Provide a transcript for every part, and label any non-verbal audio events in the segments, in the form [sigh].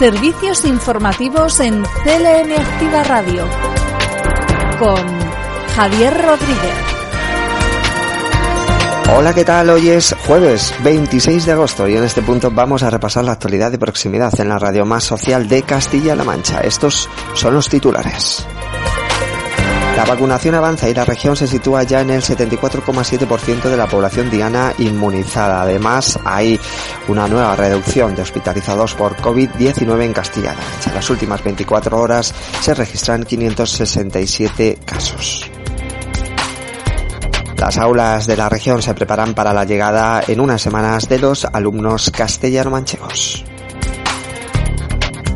Servicios informativos en CLM Activa Radio con Javier Rodríguez. Hola, ¿qué tal? Hoy es jueves 26 de agosto y en este punto vamos a repasar la actualidad de proximidad en la radio más social de Castilla-La Mancha. Estos son los titulares. La vacunación avanza y la región se sitúa ya en el 74,7% de la población diana inmunizada. Además, hay una nueva reducción de hospitalizados por COVID-19 en Castilla-La Mancha. En las últimas 24 horas se registran 567 casos. Las aulas de la región se preparan para la llegada en unas semanas de los alumnos castellano-manchegos.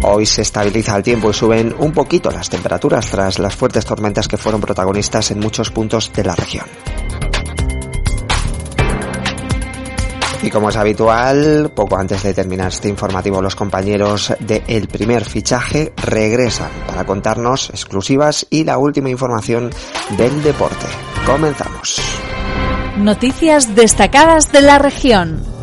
Hoy se estabiliza el tiempo y suben un poquito las temperaturas tras las fuertes tormentas que fueron protagonistas en muchos puntos de la región. Y como es habitual, poco antes de terminar este informativo, los compañeros de El Primer Fichaje regresan para contarnos exclusivas y la última información del deporte. Comenzamos. Noticias destacadas de la región.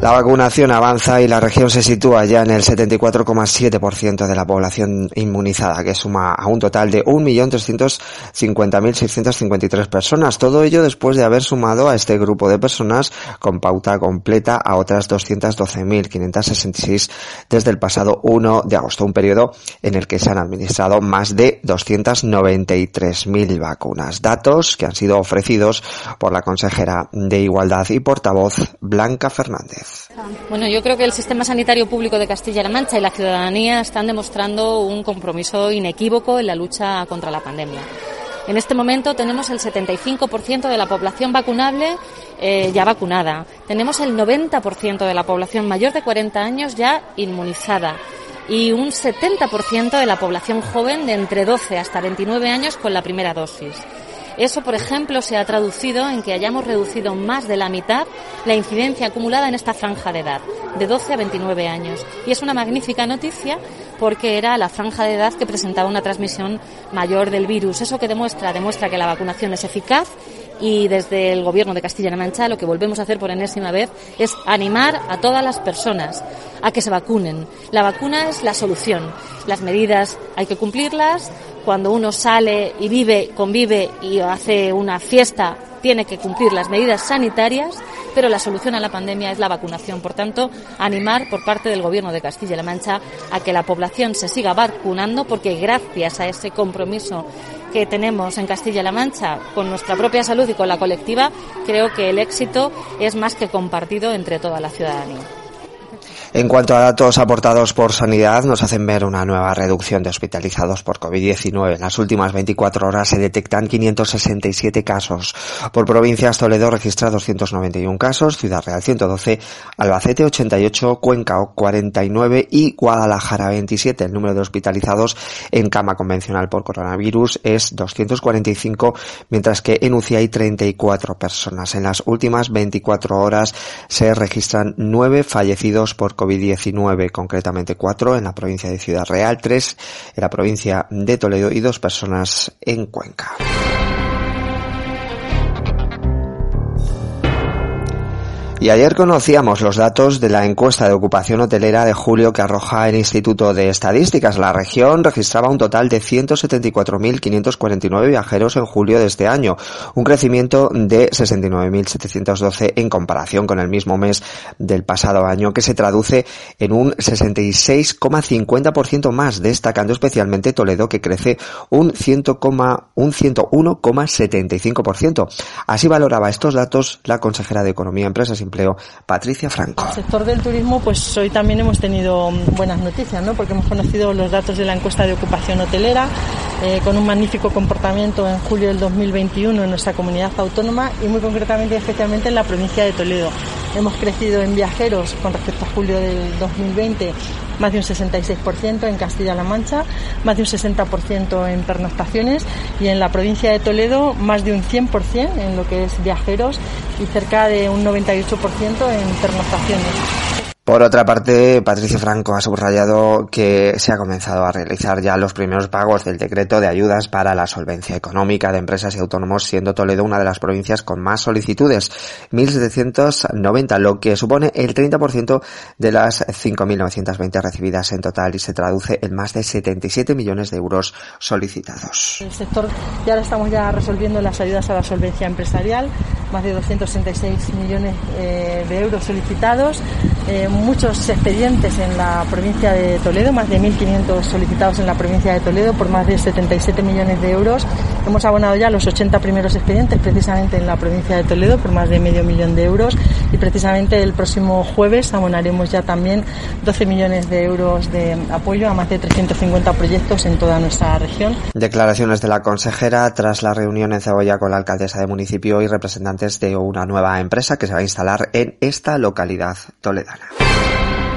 La vacunación avanza y la región se sitúa ya en el 74,7% de la población inmunizada, que suma a un total de 1.350.653 personas. Todo ello después de haber sumado a este grupo de personas con pauta completa a otras 212.566 desde el pasado 1 de agosto, un periodo en el que se han administrado más de 293.000 vacunas. Datos que han sido ofrecidos por la consejera de Igualdad y portavoz Blanca Fernández. Bueno, yo creo que el sistema sanitario público de Castilla-La Mancha y la ciudadanía están demostrando un compromiso inequívoco en la lucha contra la pandemia. En este momento tenemos el 75% de la población vacunable eh, ya vacunada. Tenemos el 90% de la población mayor de 40 años ya inmunizada y un 70% de la población joven de entre 12 hasta 29 años con la primera dosis. Eso, por ejemplo, se ha traducido en que hayamos reducido más de la mitad la incidencia acumulada en esta franja de edad, de 12 a 29 años. Y es una magnífica noticia porque era la franja de edad que presentaba una transmisión mayor del virus. Eso que demuestra, demuestra que la vacunación es eficaz y desde el Gobierno de Castilla-La Mancha lo que volvemos a hacer por enésima vez es animar a todas las personas a que se vacunen. La vacuna es la solución. Las medidas hay que cumplirlas. Cuando uno sale y vive, convive y hace una fiesta, tiene que cumplir las medidas sanitarias, pero la solución a la pandemia es la vacunación. Por tanto, animar por parte del Gobierno de Castilla-La Mancha a que la población se siga vacunando porque gracias a ese compromiso que tenemos en Castilla-La Mancha con nuestra propia salud y con la colectiva, creo que el éxito es más que compartido entre toda la ciudadanía. En cuanto a datos aportados por Sanidad, nos hacen ver una nueva reducción de hospitalizados por COVID-19. En las últimas 24 horas se detectan 567 casos. Por provincias, Toledo registra 291 casos, Ciudad Real 112, Albacete 88, Cuenca 49 y Guadalajara 27. El número de hospitalizados en cama convencional por coronavirus es 245, mientras que en UCI hay 34 personas. En las últimas 24 horas se registran 9 fallecidos por COVID-19. COVID-19, concretamente cuatro en la provincia de Ciudad Real, tres en la provincia de Toledo y dos personas en Cuenca. Y ayer conocíamos los datos de la encuesta de ocupación hotelera de julio que arroja el Instituto de Estadísticas. La región registraba un total de 174.549 viajeros en julio de este año, un crecimiento de 69.712 en comparación con el mismo mes del pasado año, que se traduce en un 66,50% más, destacando especialmente Toledo, que crece un, 101,75%. Así valoraba estos datos la consejera de Economía, Empresas Empleo, Patricia Franco. En el sector del turismo, pues hoy también hemos tenido buenas noticias, ¿no? Porque hemos conocido los datos de la encuesta de ocupación hotelera, eh, con un magnífico comportamiento en julio del 2021 en nuestra comunidad autónoma y muy concretamente y especialmente en la provincia de Toledo. Hemos crecido en viajeros con respecto a julio del 2020 más de un 66% en Castilla-La Mancha, más de un 60% en pernoctaciones y en la provincia de Toledo más de un 100% en lo que es viajeros y cerca de un 98% en pernoctaciones. Por otra parte, Patricio Franco ha subrayado que se ha comenzado a realizar ya los primeros pagos del decreto de ayudas para la solvencia económica de empresas y autónomos, siendo Toledo una de las provincias con más solicitudes, 1.790, lo que supone el 30% de las 5.920 recibidas en total y se traduce en más de 77 millones de euros solicitados. El sector ya ahora estamos ya resolviendo las ayudas a la solvencia empresarial, más de 266 millones eh, de euros solicitados. Eh, muchos expedientes en la provincia de Toledo, más de 1.500 solicitados en la provincia de Toledo por más de 77 millones de euros. Hemos abonado ya los 80 primeros expedientes precisamente en la provincia de Toledo por más de medio millón de euros y precisamente el próximo jueves abonaremos ya también 12 millones de euros de apoyo a más de 350 proyectos en toda nuestra región. Declaraciones de la consejera tras la reunión en Cebolla con la alcaldesa de municipio y representantes de una nueva empresa que se va a instalar en esta localidad toledana.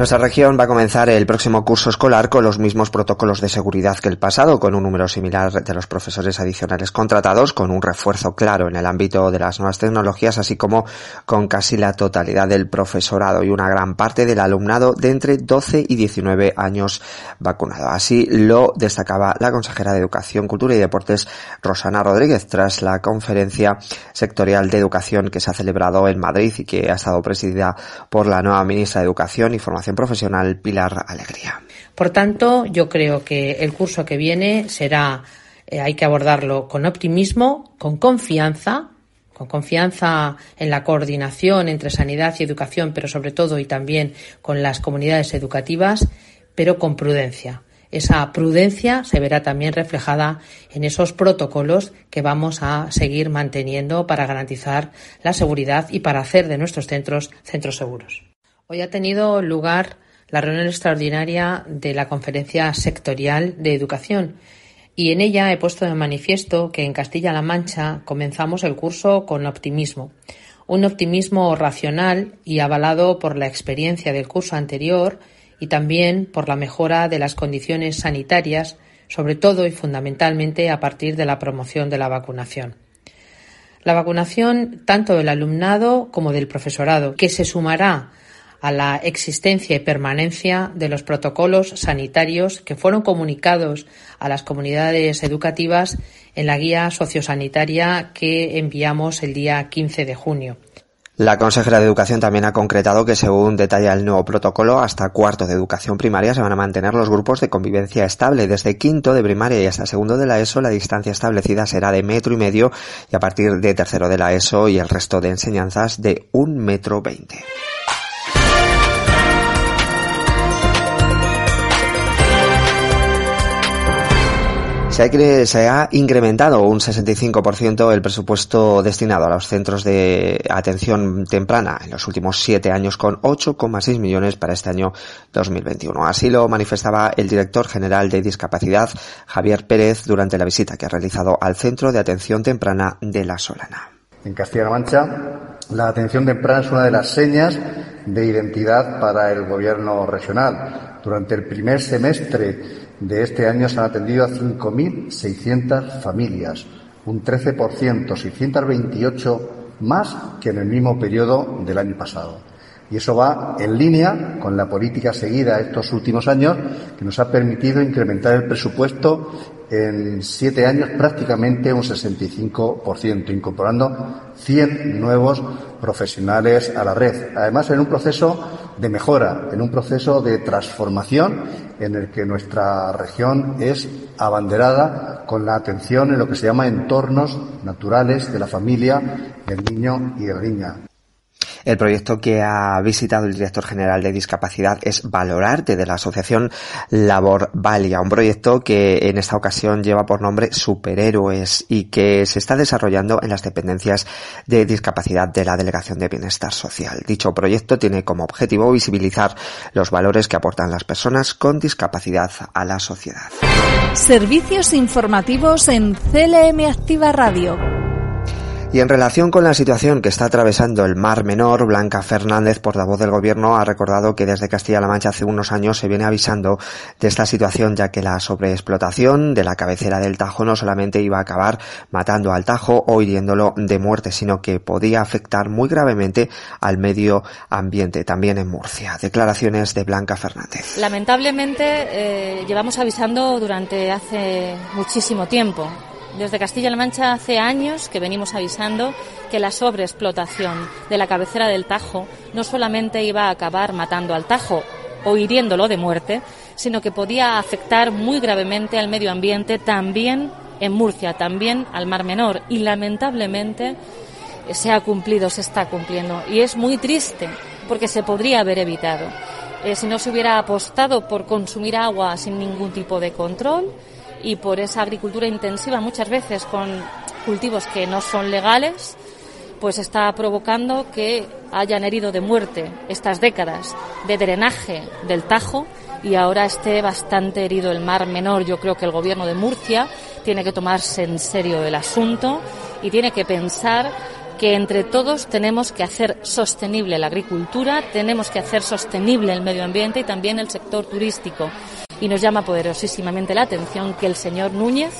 Nuestra región va a comenzar el próximo curso escolar con los mismos protocolos de seguridad que el pasado, con un número similar de los profesores adicionales contratados, con un refuerzo claro en el ámbito de las nuevas tecnologías, así como con casi la totalidad del profesorado y una gran parte del alumnado de entre 12 y 19 años vacunado. Así lo destacaba la consejera de Educación, Cultura y Deportes, Rosana Rodríguez, tras la conferencia sectorial de educación que se ha celebrado en Madrid y que ha estado presidida por la nueva ministra de Educación y Formación profesional Pilar Alegría. Por tanto, yo creo que el curso que viene será, eh, hay que abordarlo con optimismo, con confianza, con confianza en la coordinación entre sanidad y educación, pero sobre todo y también con las comunidades educativas, pero con prudencia. Esa prudencia se verá también reflejada en esos protocolos que vamos a seguir manteniendo para garantizar la seguridad y para hacer de nuestros centros centros seguros. Hoy ha tenido lugar la reunión extraordinaria de la Conferencia Sectorial de Educación y en ella he puesto de manifiesto que en Castilla-La Mancha comenzamos el curso con optimismo, un optimismo racional y avalado por la experiencia del curso anterior y también por la mejora de las condiciones sanitarias, sobre todo y fundamentalmente a partir de la promoción de la vacunación. La vacunación tanto del alumnado como del profesorado, que se sumará a la existencia y permanencia de los protocolos sanitarios que fueron comunicados a las comunidades educativas en la guía sociosanitaria que enviamos el día 15 de junio. La consejera de Educación también ha concretado que según detalla el nuevo protocolo, hasta cuarto de educación primaria se van a mantener los grupos de convivencia estable. Desde quinto de primaria y hasta segundo de la ESO la distancia establecida será de metro y medio y a partir de tercero de la ESO y el resto de enseñanzas de un metro veinte. Se ha incrementado un 65% el presupuesto destinado a los centros de atención temprana en los últimos siete años con 8,6 millones para este año 2021. Así lo manifestaba el director general de discapacidad, Javier Pérez, durante la visita que ha realizado al Centro de Atención Temprana de La Solana. En Castilla-La Mancha, la atención temprana es una de las señas de identidad para el gobierno regional. Durante el primer semestre de este año se han atendido a 5.600 familias, un 13%, 628 más que en el mismo periodo del año pasado. Y eso va en línea con la política seguida estos últimos años, que nos ha permitido incrementar el presupuesto en siete años prácticamente un 65%, incorporando 100 nuevos profesionales a la red. Además, en un proceso de mejora, en un proceso de transformación en el que nuestra región es abanderada con la atención en lo que se llama entornos naturales de la familia, del niño y de la niña. El proyecto que ha visitado el director general de discapacidad es Valorarte de la asociación Labor Valia, un proyecto que en esta ocasión lleva por nombre Superhéroes y que se está desarrollando en las dependencias de discapacidad de la Delegación de Bienestar Social. Dicho proyecto tiene como objetivo visibilizar los valores que aportan las personas con discapacidad a la sociedad. Servicios informativos en CLM Activa Radio. Y en relación con la situación que está atravesando el Mar Menor, Blanca Fernández, portavoz del Gobierno, ha recordado que desde Castilla-La Mancha hace unos años se viene avisando de esta situación, ya que la sobreexplotación de la cabecera del Tajo no solamente iba a acabar matando al Tajo o hiriéndolo de muerte, sino que podía afectar muy gravemente al medio ambiente, también en Murcia. Declaraciones de Blanca Fernández. Lamentablemente eh, llevamos avisando durante hace muchísimo tiempo desde Castilla-La Mancha hace años que venimos avisando que la sobreexplotación de la cabecera del Tajo no solamente iba a acabar matando al Tajo o hiriéndolo de muerte, sino que podía afectar muy gravemente al medio ambiente también en Murcia, también al Mar Menor. Y lamentablemente se ha cumplido, se está cumpliendo. Y es muy triste porque se podría haber evitado. Eh, si no se hubiera apostado por consumir agua sin ningún tipo de control, y por esa agricultura intensiva muchas veces con cultivos que no son legales, pues está provocando que hayan herido de muerte estas décadas de drenaje del Tajo y ahora esté bastante herido el mar menor. Yo creo que el gobierno de Murcia tiene que tomarse en serio el asunto y tiene que pensar que entre todos tenemos que hacer sostenible la agricultura, tenemos que hacer sostenible el medio ambiente y también el sector turístico y nos llama poderosísimamente la atención que el señor Núñez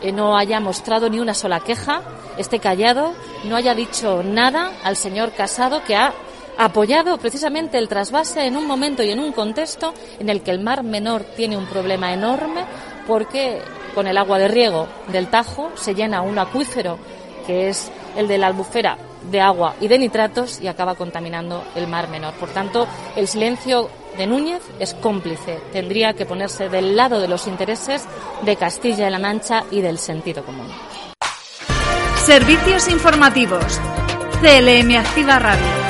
eh, no haya mostrado ni una sola queja, esté callado, no haya dicho nada al señor Casado que ha apoyado precisamente el trasvase en un momento y en un contexto en el que el Mar Menor tiene un problema enorme porque con el agua de riego del Tajo se llena un acuífero que es el de la albufera de agua y de nitratos y acaba contaminando el Mar Menor. Por tanto, el silencio de Núñez es cómplice. Tendría que ponerse del lado de los intereses de Castilla-La Mancha y del sentido común. Servicios informativos. CLM Activa Radio.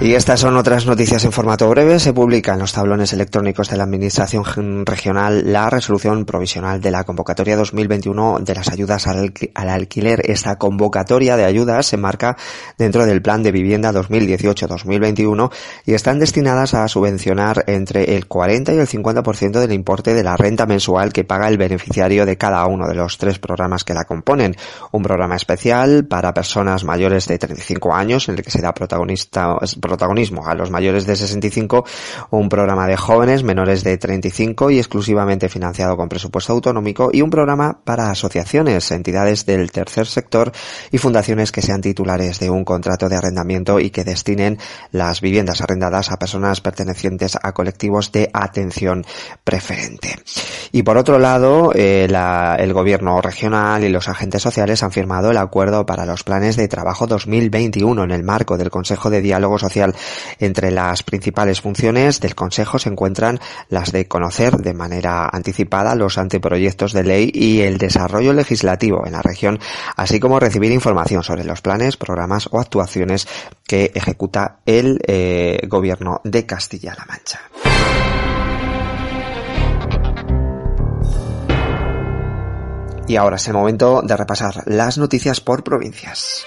Y estas son otras noticias en formato breve. Se publica en los tablones electrónicos de la Administración Regional la resolución provisional de la convocatoria 2021 de las ayudas al, alquiler. Esta convocatoria de ayudas se marca dentro del Plan de Vivienda 2018-2021 y están destinadas a subvencionar entre el 40 y el 50% del importe de la renta mensual que paga el beneficiario de cada uno de los tres programas que la componen. Un programa especial para personas mayores de 35 años en el que será protagonista protagonismo a los mayores de 65, un programa de jóvenes menores de 35 y exclusivamente financiado con presupuesto autonómico y un programa para asociaciones, entidades del tercer sector y fundaciones que sean titulares de un contrato de arrendamiento y que destinen las viviendas arrendadas a personas pertenecientes a colectivos de atención preferente. Y por otro lado, eh, el gobierno regional y los agentes sociales han firmado el acuerdo para los planes de trabajo 2021 en el marco del Consejo de Diálogo Social entre las principales funciones del Consejo se encuentran las de conocer de manera anticipada los anteproyectos de ley y el desarrollo legislativo en la región, así como recibir información sobre los planes, programas o actuaciones que ejecuta el eh, Gobierno de Castilla-La Mancha. Y ahora es el momento de repasar las noticias por provincias.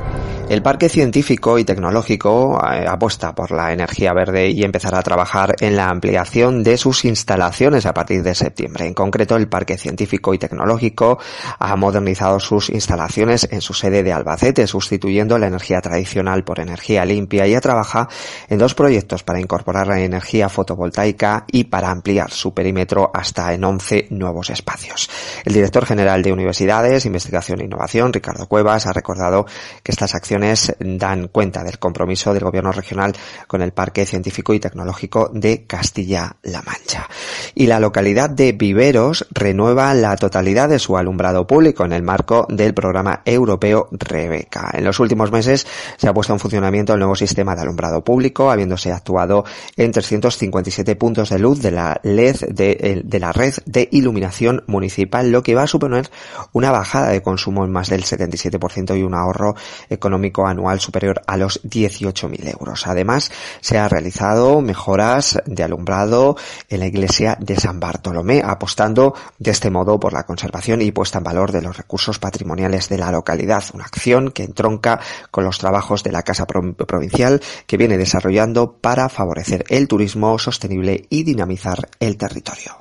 el Parque Científico y Tecnológico eh, apuesta por la energía verde y empezará a trabajar en la ampliación de sus instalaciones a partir de septiembre. En concreto, el Parque Científico y Tecnológico ha modernizado sus instalaciones en su sede de Albacete, sustituyendo la energía tradicional por energía limpia y trabaja en dos proyectos para incorporar la energía fotovoltaica y para ampliar su perímetro hasta en 11 nuevos espacios. El director general de Universidades, Investigación e Innovación, Ricardo Cuevas, ha recordado que estas acciones dan cuenta del compromiso del gobierno regional con el Parque Científico y Tecnológico de Castilla-La Mancha. Y la localidad de Viveros renueva la totalidad de su alumbrado público en el marco del programa europeo Rebeca. En los últimos meses se ha puesto en funcionamiento el nuevo sistema de alumbrado público, habiéndose actuado en 357 puntos de luz de la LED de, de la red de iluminación municipal, lo que va a suponer una bajada de consumo en más del 77% y un ahorro económico anual superior a los 18.000 euros. Además, se ha realizado mejoras de alumbrado en la iglesia de San Bartolomé, apostando de este modo por la conservación y puesta en valor de los recursos patrimoniales de la localidad, una acción que entronca con los trabajos de la Casa Provincial que viene desarrollando para favorecer el turismo sostenible y dinamizar el territorio.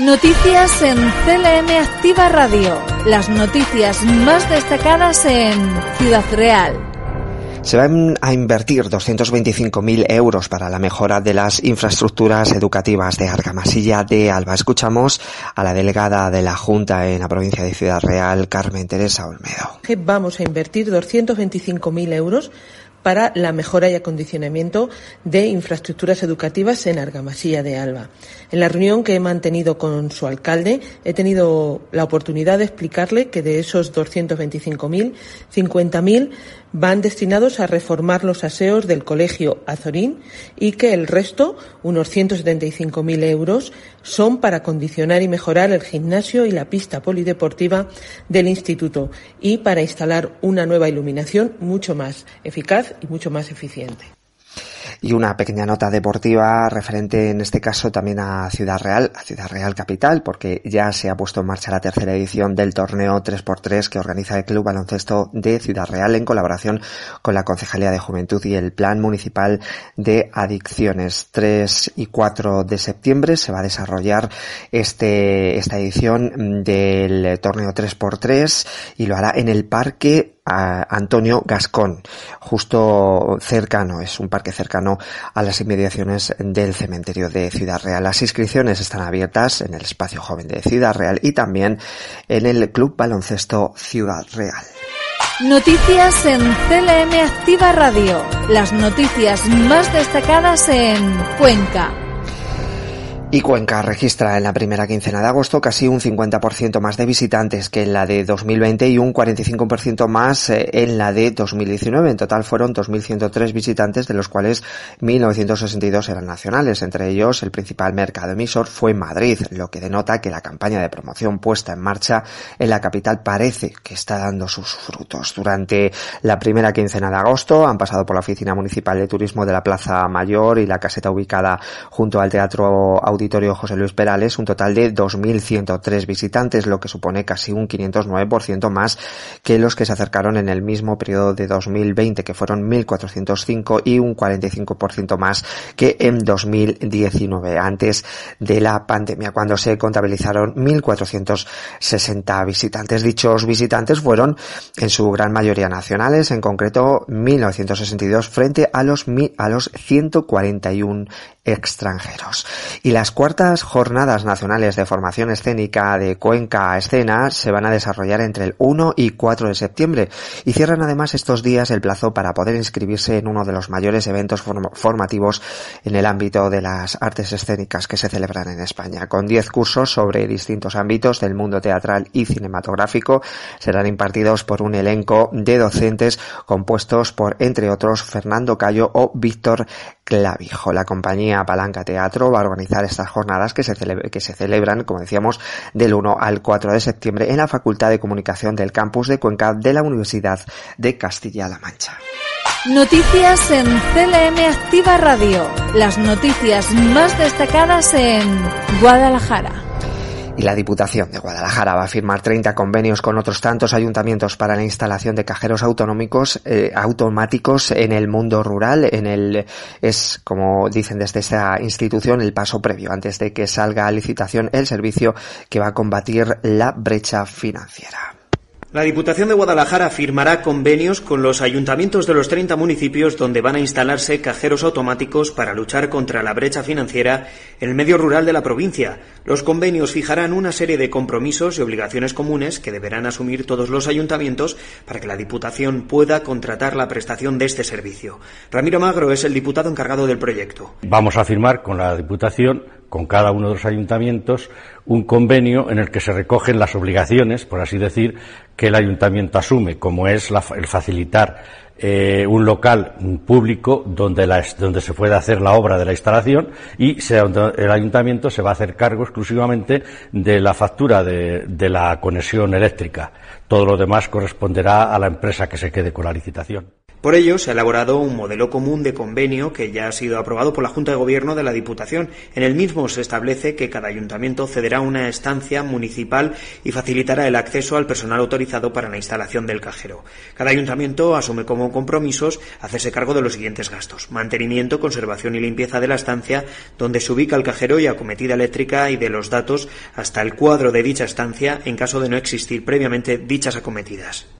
Noticias en CLM Activa Radio. Las noticias más destacadas en Ciudad Real. Se van a invertir 225.000 euros para la mejora de las infraestructuras educativas de Argamasilla de Alba. Escuchamos a la delegada de la Junta en la provincia de Ciudad Real, Carmen Teresa Olmedo. Vamos a invertir 225.000 euros para la mejora y acondicionamiento de infraestructuras educativas en Argamasilla de Alba. En la reunión que he mantenido con su alcalde he tenido la oportunidad de explicarle que de esos 225.000, 50.000 van destinados a reformar los aseos del Colegio Azorín y que el resto, unos 175.000 euros, son para condicionar y mejorar el gimnasio y la pista polideportiva del instituto y para instalar una nueva iluminación mucho más eficaz y mucho más eficiente. Y una pequeña nota deportiva referente en este caso también a Ciudad Real, a Ciudad Real Capital, porque ya se ha puesto en marcha la tercera edición del torneo 3x3 que organiza el Club Baloncesto de Ciudad Real en colaboración con la Concejalía de Juventud y el Plan Municipal de Adicciones. 3 y 4 de septiembre se va a desarrollar este, esta edición del torneo 3x3 y lo hará en el Parque Antonio Gascón, justo cercano, es un parque cercano a las inmediaciones del cementerio de Ciudad Real. Las inscripciones están abiertas en el espacio joven de Ciudad Real y también en el Club Baloncesto Ciudad Real. Noticias en CLM Activa Radio. Las noticias más destacadas en Cuenca. Y Cuenca registra en la primera quincena de agosto casi un 50% más de visitantes que en la de 2020 y un 45% más eh, en la de 2019. En total fueron 2.103 visitantes, de los cuales 1.962 eran nacionales. Entre ellos, el principal mercado emisor fue Madrid, lo que denota que la campaña de promoción puesta en marcha en la capital parece que está dando sus frutos. Durante la primera quincena de agosto han pasado por la Oficina Municipal de Turismo de la Plaza Mayor y la caseta ubicada junto al Teatro Auditorio José Luis Perales un total de 2.103 visitantes, lo que supone casi un 509% más que los que se acercaron en el mismo periodo de 2020, que fueron 1.405 y un 45% más que en 2019, antes de la pandemia, cuando se contabilizaron 1.460 visitantes. Dichos visitantes fueron en su gran mayoría nacionales, en concreto 1.962 frente a los, a los 141 extranjeros. Y las cuartas jornadas nacionales de formación escénica de Cuenca a Escena se van a desarrollar entre el 1 y 4 de septiembre y cierran además estos días el plazo para poder inscribirse en uno de los mayores eventos formativos en el ámbito de las artes escénicas que se celebran en España. Con 10 cursos sobre distintos ámbitos del mundo teatral y cinematográfico serán impartidos por un elenco de docentes compuestos por, entre otros, Fernando Cayo o Víctor Clavijo. La compañía Palanca Teatro va a organizar estas jornadas que se, que se celebran, como decíamos, del 1 al 4 de septiembre en la Facultad de Comunicación del Campus de Cuenca de la Universidad de Castilla-La Mancha. Noticias en CLM Activa Radio. Las noticias más destacadas en Guadalajara y la Diputación de Guadalajara va a firmar 30 convenios con otros tantos ayuntamientos para la instalación de cajeros autonómicos eh, automáticos en el mundo rural. En el es como dicen desde esta institución el paso previo antes de que salga a licitación el servicio que va a combatir la brecha financiera. La Diputación de Guadalajara firmará convenios con los ayuntamientos de los 30 municipios donde van a instalarse cajeros automáticos para luchar contra la brecha financiera en el medio rural de la provincia. Los convenios fijarán una serie de compromisos y obligaciones comunes que deberán asumir todos los ayuntamientos para que la Diputación pueda contratar la prestación de este servicio. Ramiro Magro es el diputado encargado del proyecto. Vamos a firmar con la Diputación, con cada uno de los ayuntamientos, un convenio en el que se recogen las obligaciones, por así decir, que el ayuntamiento asume, como es el facilitar eh, un local público donde, donde se pueda hacer la obra de la instalación y el ayuntamiento se va a hacer cargo exclusivamente de la factura de, de la conexión eléctrica. Todo lo demás corresponderá a la empresa que se quede con la licitación. Por ello, se ha elaborado un modelo común de convenio que ya ha sido aprobado por la Junta de Gobierno de la Diputación. En el mismo se establece que cada ayuntamiento cederá una estancia municipal y facilitará el acceso al personal autorizado para la instalación del cajero. Cada ayuntamiento asume como compromisos hacerse cargo de los siguientes gastos. Mantenimiento, conservación y limpieza de la estancia donde se ubica el cajero y acometida eléctrica y de los datos hasta el cuadro de dicha estancia en caso de no existir previamente dichas acometidas.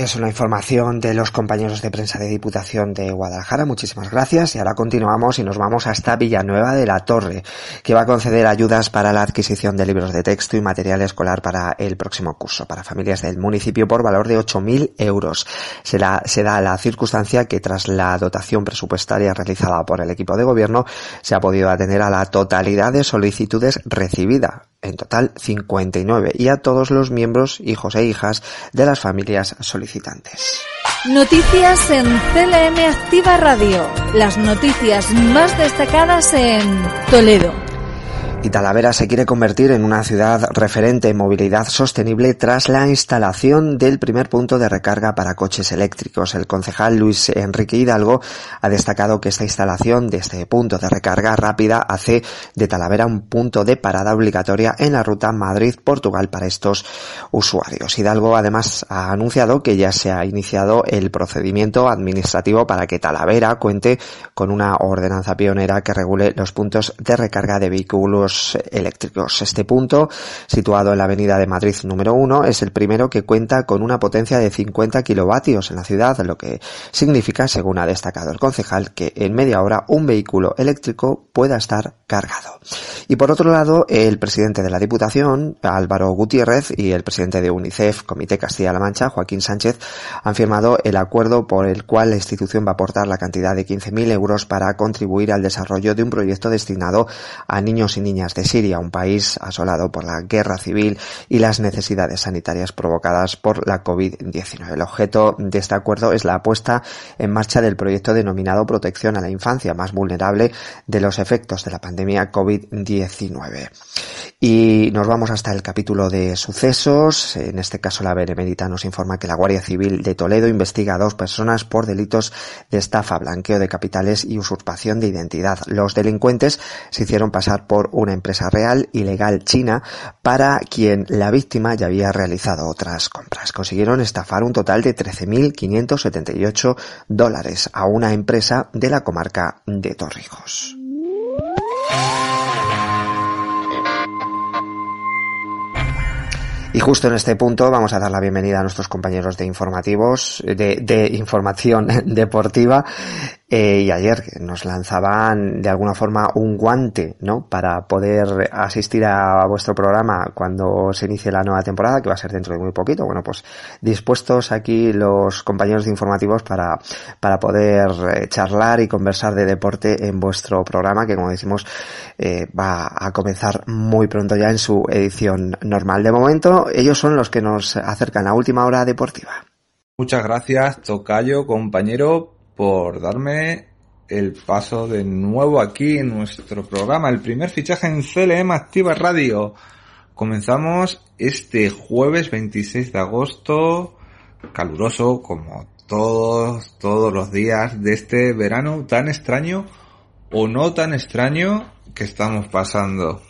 Es una información de los compañeros de prensa de Diputación de Guadalajara. Muchísimas gracias. Y ahora continuamos y nos vamos hasta Villanueva de la Torre, que va a conceder ayudas para la adquisición de libros de texto y material escolar para el próximo curso, para familias del municipio por valor de 8.000 euros. Se, se da la circunstancia que tras la dotación presupuestaria realizada por el equipo de gobierno, se ha podido atender a la totalidad de solicitudes recibidas en total 59, y a todos los miembros, hijos e hijas de las familias solicitantes. Noticias en CLM Activa Radio. Las noticias más destacadas en Toledo. Y Talavera se quiere convertir en una ciudad referente en movilidad sostenible tras la instalación del primer punto de recarga para coches eléctricos. El concejal Luis Enrique Hidalgo ha destacado que esta instalación de este punto de recarga rápida hace de Talavera un punto de parada obligatoria en la ruta Madrid-Portugal para estos usuarios. Hidalgo además ha anunciado que ya se ha iniciado el procedimiento administrativo para que Talavera cuente con una ordenanza pionera que regule los puntos de recarga de vehículos eléctricos. Este punto, situado en la avenida de Madrid número 1, es el primero que cuenta con una potencia de 50 kilovatios en la ciudad, lo que significa, según ha destacado el concejal, que en media hora un vehículo eléctrico pueda estar cargado. Y por otro lado, el presidente de la Diputación, Álvaro Gutiérrez, y el presidente de UNICEF, Comité Castilla-La Mancha, Joaquín Sánchez, han firmado el acuerdo por el cual la institución va a aportar la cantidad de 15.000 euros para contribuir al desarrollo de un proyecto destinado a niños y niñas de Siria, un país asolado por la guerra civil y las necesidades sanitarias provocadas por la COVID-19. El objeto de este acuerdo es la puesta en marcha del proyecto denominado Protección a la Infancia más vulnerable de los efectos de la pandemia COVID-19. Y nos vamos hasta el capítulo de sucesos. En este caso, la Benemérita nos informa que la Guardia Civil de Toledo investiga a dos personas por delitos de estafa, blanqueo de capitales y usurpación de identidad. Los delincuentes se hicieron pasar por una empresa real y legal china para quien la víctima ya había realizado otras compras. Consiguieron estafar un total de 13.578 dólares a una empresa de la comarca de Torrijos. Y justo en este punto vamos a dar la bienvenida a nuestros compañeros de informativos, de, de información [laughs] deportiva, eh, y ayer nos lanzaban de alguna forma un guante, ¿no? Para poder asistir a vuestro programa cuando se inicie la nueva temporada, que va a ser dentro de muy poquito. Bueno, pues dispuestos aquí los compañeros de informativos para, para poder eh, charlar y conversar de deporte en vuestro programa, que como decimos, eh, va a comenzar muy pronto ya en su edición normal. De momento, ellos son los que nos acercan a última hora deportiva. Muchas gracias, Tocayo, compañero, por darme el paso de nuevo aquí en nuestro programa, el primer fichaje en CLM Activa Radio. Comenzamos este jueves 26 de agosto, caluroso como todos, todos los días de este verano tan extraño o no tan extraño que estamos pasando.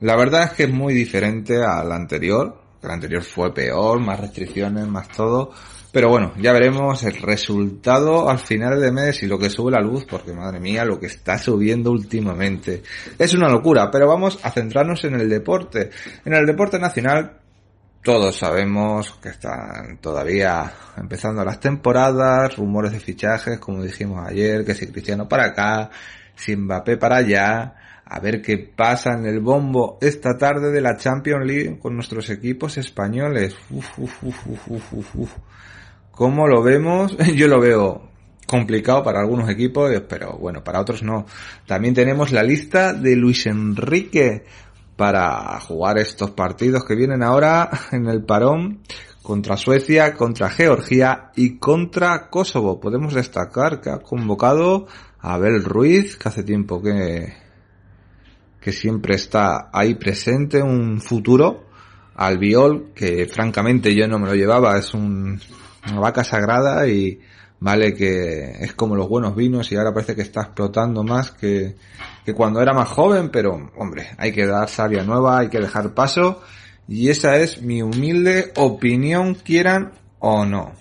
La verdad es que es muy diferente al anterior, el anterior fue peor, más restricciones, más todo, pero bueno, ya veremos el resultado al final de mes y lo que sube la luz, porque madre mía, lo que está subiendo últimamente. Es una locura, pero vamos a centrarnos en el deporte. En el deporte nacional, todos sabemos que están todavía empezando las temporadas, rumores de fichajes, como dijimos ayer, que si Cristiano para acá, si Mbappé para allá, a ver qué pasa en el bombo esta tarde de la Champions League con nuestros equipos españoles. Uf, uf, uf, ¿Cómo lo vemos? [laughs] Yo lo veo complicado para algunos equipos, pero bueno, para otros no. También tenemos la lista de Luis Enrique para jugar estos partidos que vienen ahora [laughs] en el parón contra Suecia, contra Georgia y contra Kosovo. Podemos destacar que ha convocado a Abel Ruiz, que hace tiempo que, que siempre está ahí presente, un futuro. Albiol, que francamente yo no me lo llevaba, es un, una vaca sagrada y vale que es como los buenos vinos y ahora parece que está explotando más que, que cuando era más joven, pero hombre, hay que dar savia nueva, hay que dejar paso y esa es mi humilde opinión, quieran o no.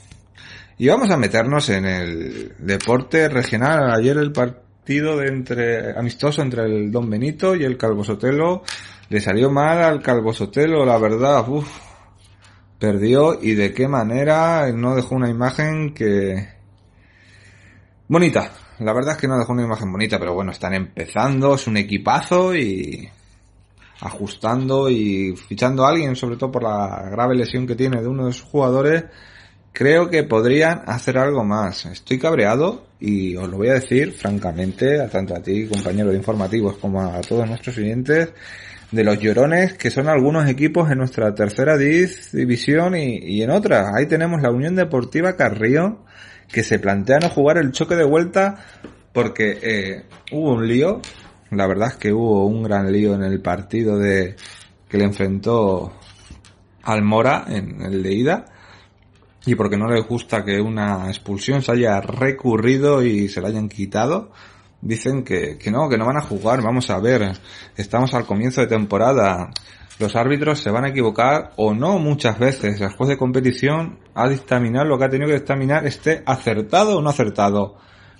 Y vamos a meternos en el deporte regional. Ayer el partido de entre, amistoso entre el Don Benito y el Calvo Sotelo le salió mal al Calvo Sotelo, la verdad. Uf, perdió y de qué manera no dejó una imagen que bonita. La verdad es que no dejó una imagen bonita, pero bueno, están empezando, es un equipazo y ajustando y fichando a alguien, sobre todo por la grave lesión que tiene de uno de sus jugadores, creo que podrían hacer algo más. Estoy cabreado y os lo voy a decir francamente, tanto a ti, compañero de informativos, como a todos nuestros oyentes, de los llorones que son algunos equipos en nuestra tercera división y, en otra. Ahí tenemos la Unión Deportiva Carrillo que se plantea no jugar el choque de vuelta porque eh, hubo un lío la verdad es que hubo un gran lío en el partido de que le enfrentó al Mora en el de ida y porque no le gusta que una expulsión se haya recurrido y se la hayan quitado. Dicen que, que no, que no van a jugar. Vamos a ver, estamos al comienzo de temporada. Los árbitros se van a equivocar o no muchas veces. El juez de competición ha dictaminado lo que ha tenido que dictaminar, esté acertado o no acertado.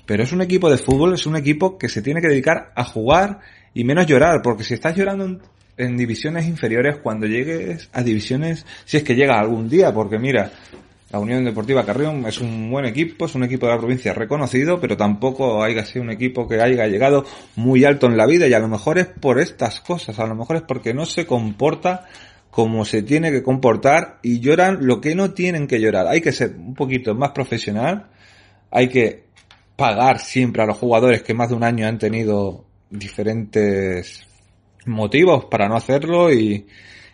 Pero es un equipo de fútbol, es un equipo que se tiene que dedicar a jugar y menos llorar, porque si estás llorando en, divisiones inferiores, cuando llegues a divisiones, si es que llega algún día, porque mira, la Unión Deportiva Carrión es un buen equipo, es un equipo de la provincia reconocido, pero tampoco haya sido un equipo que haya llegado muy alto en la vida y a lo mejor es por estas cosas, a lo mejor es porque no se comporta como se tiene que comportar y lloran lo que no tienen que llorar. Hay que ser un poquito más profesional, hay que pagar siempre a los jugadores que más de un año han tenido diferentes motivos para no hacerlo y,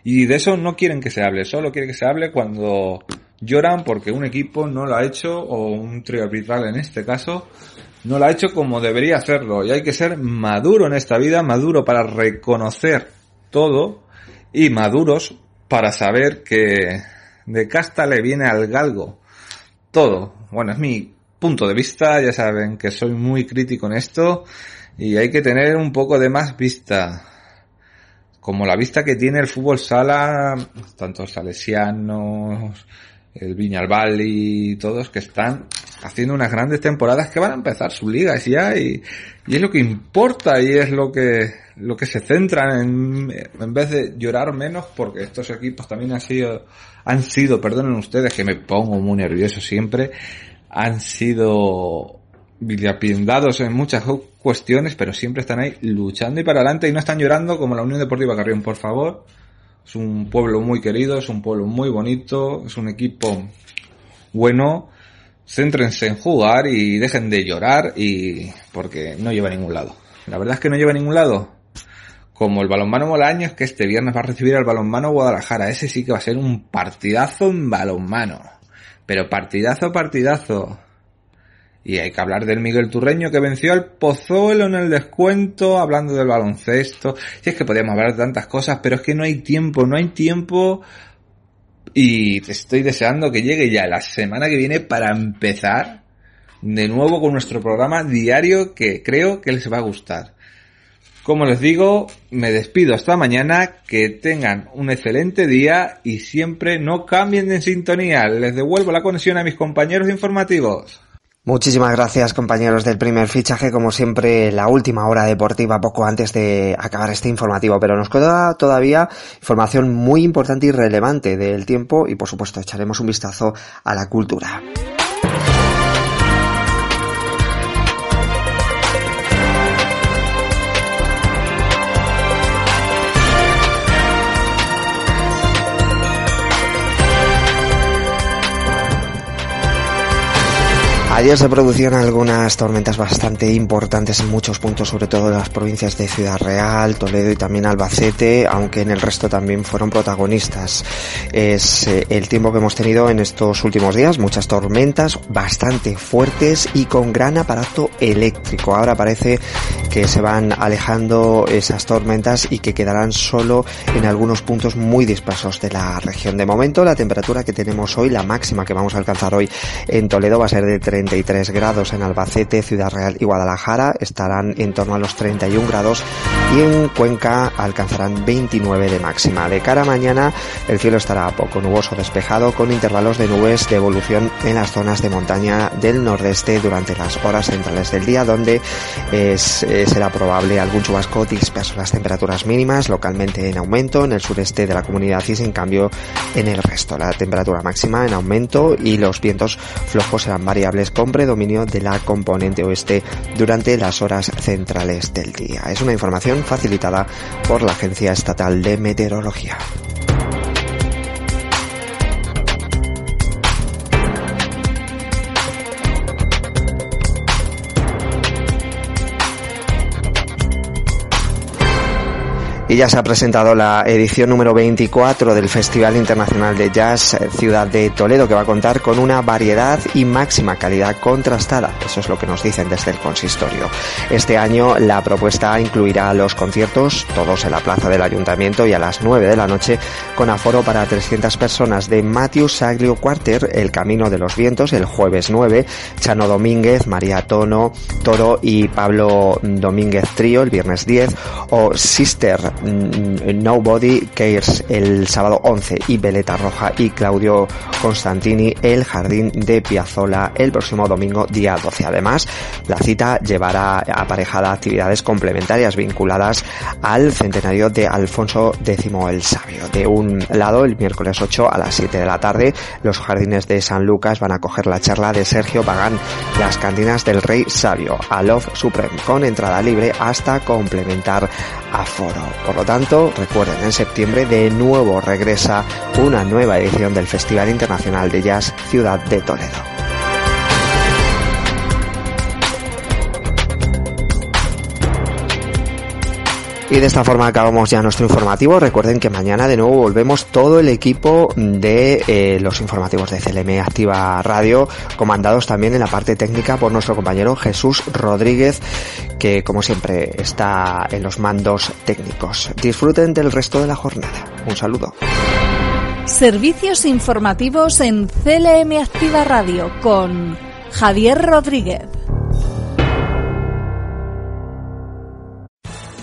y de eso no quieren que se hable, solo quieren que se hable cuando lloran porque un equipo no lo ha hecho o un trío arbitral en este caso no lo ha hecho como debería hacerlo y hay que ser maduro en esta vida, maduro para reconocer todo y maduros para saber que de casta le viene al galgo todo. Bueno, es mi punto de vista, ya saben que soy muy crítico en esto y hay que tener un poco de más vista. Como la vista que tiene el fútbol sala, tanto salesianos, el Viñalbal y todos que están haciendo unas grandes temporadas que van a empezar sus ligas ya y, y es lo que importa y es lo que lo que se centran en, en vez de llorar menos porque estos equipos también han sido han sido perdonen ustedes que me pongo muy nervioso siempre han sido vilipendiados en muchas cuestiones, pero siempre están ahí luchando y para adelante y no están llorando como la Unión Deportiva Carrión, por favor. Es un pueblo muy querido, es un pueblo muy bonito, es un equipo bueno. Céntrense en jugar y dejen de llorar y porque no lleva a ningún lado. La verdad es que no lleva a ningún lado. Como el balonmano Molaños que este viernes va a recibir al balonmano Guadalajara. Ese sí que va a ser un partidazo en balonmano. Pero partidazo, partidazo. Y hay que hablar del Miguel Turreño que venció al Pozuelo en el descuento, hablando del baloncesto. Y es que podríamos hablar de tantas cosas, pero es que no hay tiempo, no hay tiempo. Y te estoy deseando que llegue ya la semana que viene para empezar de nuevo con nuestro programa diario que creo que les va a gustar. Como les digo, me despido hasta mañana, que tengan un excelente día y siempre no cambien de sintonía. Les devuelvo la conexión a mis compañeros informativos. Muchísimas gracias compañeros del primer fichaje, como siempre la última hora deportiva poco antes de acabar este informativo, pero nos queda todavía información muy importante y relevante del tiempo y por supuesto echaremos un vistazo a la cultura. Ayer se producieron algunas tormentas bastante importantes en muchos puntos, sobre todo en las provincias de Ciudad Real, Toledo y también Albacete, aunque en el resto también fueron protagonistas. Es eh, el tiempo que hemos tenido en estos últimos días, muchas tormentas bastante fuertes y con gran aparato eléctrico. Ahora parece que se van alejando esas tormentas y que quedarán solo en algunos puntos muy dispersos de la región. De momento, la temperatura que tenemos hoy, la máxima que vamos a alcanzar hoy en Toledo va a ser de 33 grados en Albacete, Ciudad Real y Guadalajara estarán en torno a los 31 grados y en Cuenca alcanzarán 29 de máxima. De cara a mañana el cielo estará poco nuboso despejado con intervalos de nubes de evolución en las zonas de montaña del nordeste durante las horas centrales del día donde es, eh, será probable algún chubasco disperso. Las temperaturas mínimas localmente en aumento en el sureste de la comunidad y en cambio en el resto. La temperatura máxima en aumento y los vientos flojos serán variables con predominio de la componente oeste durante las horas centrales del día. Es una información facilitada por la Agencia Estatal de Meteorología. Y ya se ha presentado la edición número 24 del Festival Internacional de Jazz Ciudad de Toledo, que va a contar con una variedad y máxima calidad contrastada. Eso es lo que nos dicen desde el consistorio. Este año la propuesta incluirá los conciertos, todos en la plaza del ayuntamiento y a las 9 de la noche, con aforo para 300 personas de Matthew Saglio Quarter, El Camino de los Vientos, el jueves 9, Chano Domínguez, María Tono, Toro y Pablo Domínguez Trío, el viernes 10, o Sister Nobody Cares el sábado 11 y Veleta Roja y Claudio Constantini el Jardín de Piazzola el próximo domingo día 12. Además, la cita llevará aparejada actividades complementarias vinculadas al centenario de Alfonso X el Sabio. De un lado, el miércoles 8 a las 7 de la tarde, los jardines de San Lucas van a coger la charla de Sergio Pagán, las cantinas del Rey Sabio, a Love Supreme, con entrada libre hasta complementar aforo. Por lo tanto, recuerden, en septiembre de nuevo regresa una nueva edición del Festival Internacional de Jazz Ciudad de Toledo. Y de esta forma acabamos ya nuestro informativo. Recuerden que mañana de nuevo volvemos todo el equipo de eh, los informativos de CLM Activa Radio, comandados también en la parte técnica por nuestro compañero Jesús Rodríguez, que como siempre está en los mandos técnicos. Disfruten del resto de la jornada. Un saludo. Servicios informativos en CLM Activa Radio con Javier Rodríguez.